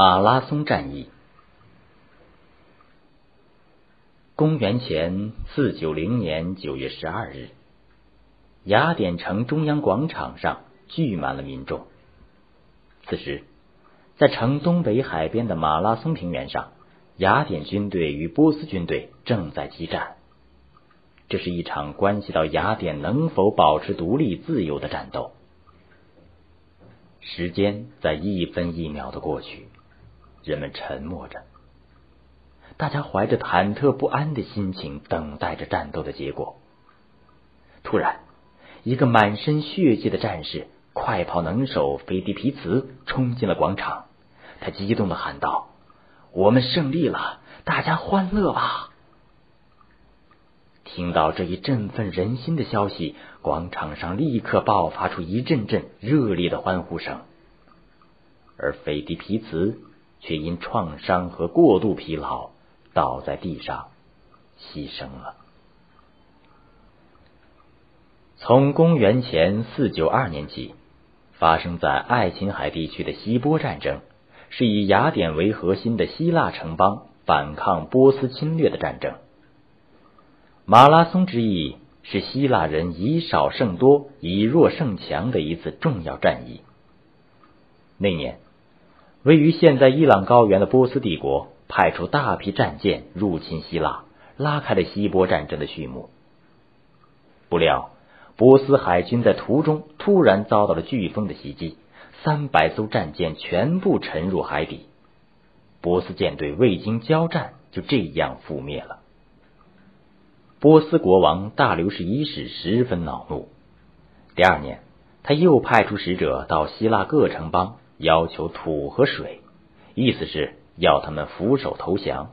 马拉松战役。公元前四九零年九月十二日，雅典城中央广场上聚满了民众。此时，在城东北海边的马拉松平原上，雅典军队与波斯军队正在激战。这是一场关系到雅典能否保持独立自由的战斗。时间在一分一秒的过去，人们沉默着。大家怀着忐忑不安的心情等待着战斗的结果。突然，一个满身血迹的战士，快跑能手菲迪皮茨冲进了广场。他激动的喊道：“我们胜利了！大家欢乐吧！”听到这一振奋人心的消息，广场上立刻爆发出一阵阵热烈的欢呼声。而菲迪皮茨却因创伤和过度疲劳。倒在地上，牺牲了。从公元前四九二年起，发生在爱琴海地区的希波战争，是以雅典为核心的希腊城邦反抗波斯侵略的战争。马拉松之役是希腊人以少胜多、以弱胜强的一次重要战役。那年，位于现在伊朗高原的波斯帝国。派出大批战舰入侵希腊，拉开了希波战争的序幕。不料，波斯海军在途中突然遭到了飓风的袭击，三百艘战舰全部沉入海底。波斯舰队未经交战就这样覆灭了。波斯国王大流士一世十分恼怒。第二年，他又派出使者到希腊各城邦，要求土和水，意思是。要他们俯首投降。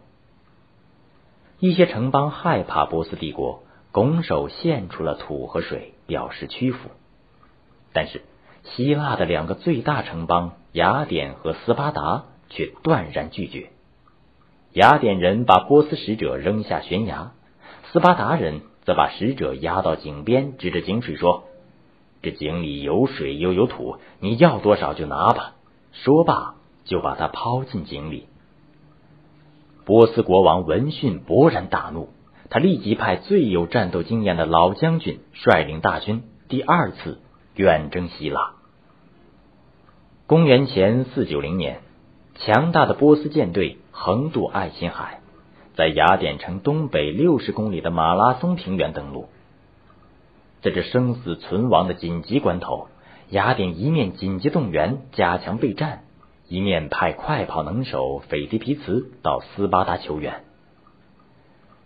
一些城邦害怕波斯帝国，拱手献出了土和水，表示屈服。但是，希腊的两个最大城邦雅典和斯巴达却断然拒绝。雅典人把波斯使者扔下悬崖，斯巴达人则把使者押到井边，指着井水说：“这井里有水又有土，你要多少就拿吧。”说罢，就把他抛进井里。波斯国王闻讯勃然大怒，他立即派最有战斗经验的老将军率领大军第二次远征希腊。公元前四九零年，强大的波斯舰队横渡爱琴海，在雅典城东北六十公里的马拉松平原登陆。在这生死存亡的紧急关头，雅典一面紧急动员，加强备战。一面派快跑能手斐迪皮茨到斯巴达求援。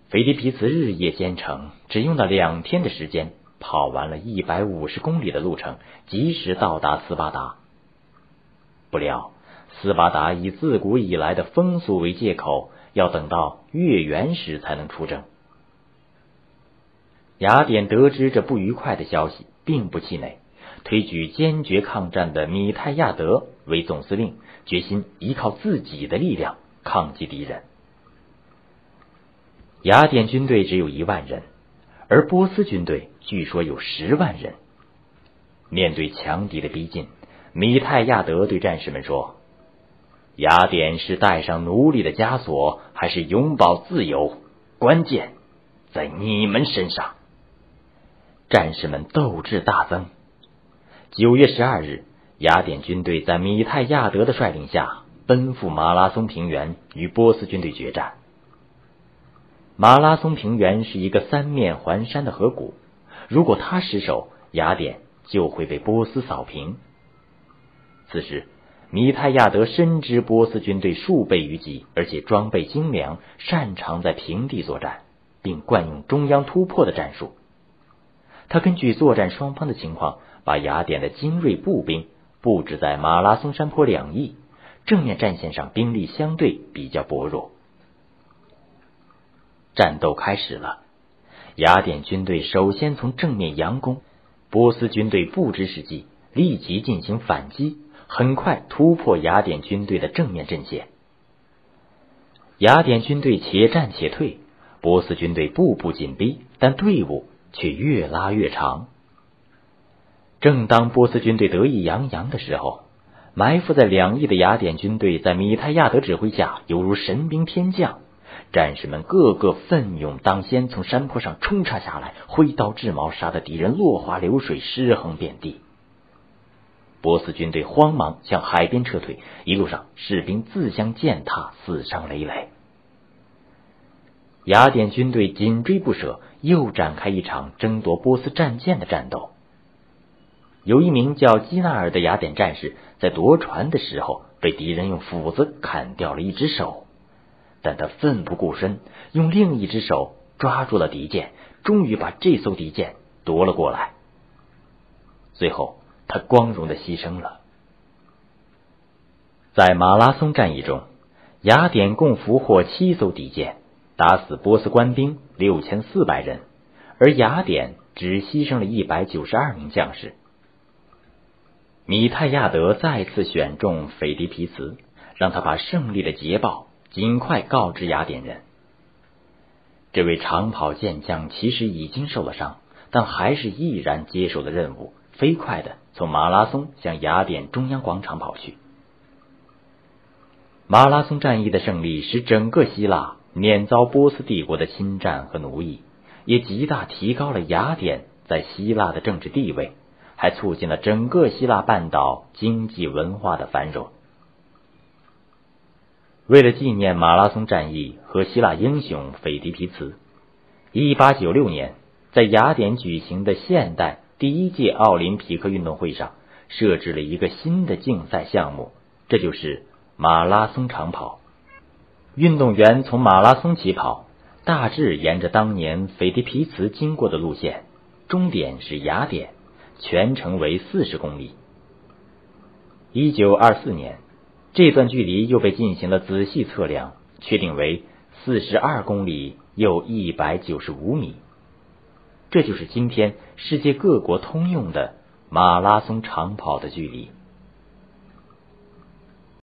斐迪皮茨日夜兼程，只用了两天的时间，跑完了一百五十公里的路程，及时到达斯巴达。不料，斯巴达以自古以来的风俗为借口，要等到月圆时才能出征。雅典得知这不愉快的消息，并不气馁，推举坚决抗战的米泰亚德为总司令。决心依靠自己的力量抗击敌人。雅典军队只有一万人，而波斯军队据说有十万人。面对强敌的逼近，米泰亚德对战士们说：“雅典是带上奴隶的枷锁，还是永葆自由？关键在你们身上。”战士们斗志大增。九月十二日。雅典军队在米泰亚德的率领下奔赴马拉松平原，与波斯军队决战。马拉松平原是一个三面环山的河谷，如果他失守，雅典就会被波斯扫平。此时，米泰亚德深知波斯军队数倍于己，而且装备精良，擅长在平地作战，并惯用中央突破的战术。他根据作战双方的情况，把雅典的精锐步兵。布置在马拉松山坡两翼，正面战线上兵力相对比较薄弱。战斗开始了，雅典军队首先从正面佯攻，波斯军队不知时机，立即进行反击，很快突破雅典军队的正面阵线。雅典军队且战且退，波斯军队步步紧逼，但队伍却越拉越长。正当波斯军队得意洋洋的时候，埋伏在两翼的雅典军队在米泰亚德指挥下，犹如神兵天降。战士们个个奋勇当先，从山坡上冲杀下来，挥刀掷矛，杀得敌人落花流水，尸横遍地。波斯军队慌忙向海边撤退，一路上士兵自相践踏，死伤累累。雅典军队紧追不舍，又展开一场争夺波斯战舰的战斗。有一名叫基纳尔的雅典战士，在夺船的时候被敌人用斧子砍掉了一只手。但他奋不顾身，用另一只手抓住了敌舰，终于把这艘敌舰夺了过来。最后，他光荣的牺牲了。在马拉松战役中，雅典共俘获七艘敌舰，打死波斯官兵六千四百人，而雅典只牺牲了一百九十二名将士。米泰亚德再次选中斐迪皮茨，让他把胜利的捷报。尽快告知雅典人，这位长跑健将其实已经受了伤，但还是毅然接受了任务，飞快的从马拉松向雅典中央广场跑去。马拉松战役的胜利使整个希腊免遭波斯帝国的侵占和奴役，也极大提高了雅典在希腊的政治地位，还促进了整个希腊半岛经济文化的繁荣。为了纪念马拉松战役和希腊英雄斐迪皮茨，一八九六年在雅典举行的现代第一届奥林匹克运动会上，设置了一个新的竞赛项目，这就是马拉松长跑。运动员从马拉松起跑，大致沿着当年斐迪皮茨经过的路线，终点是雅典，全程为四十公里。一九二四年。这段距离又被进行了仔细测量，确定为四十二公里又一百九十五米。这就是今天世界各国通用的马拉松长跑的距离。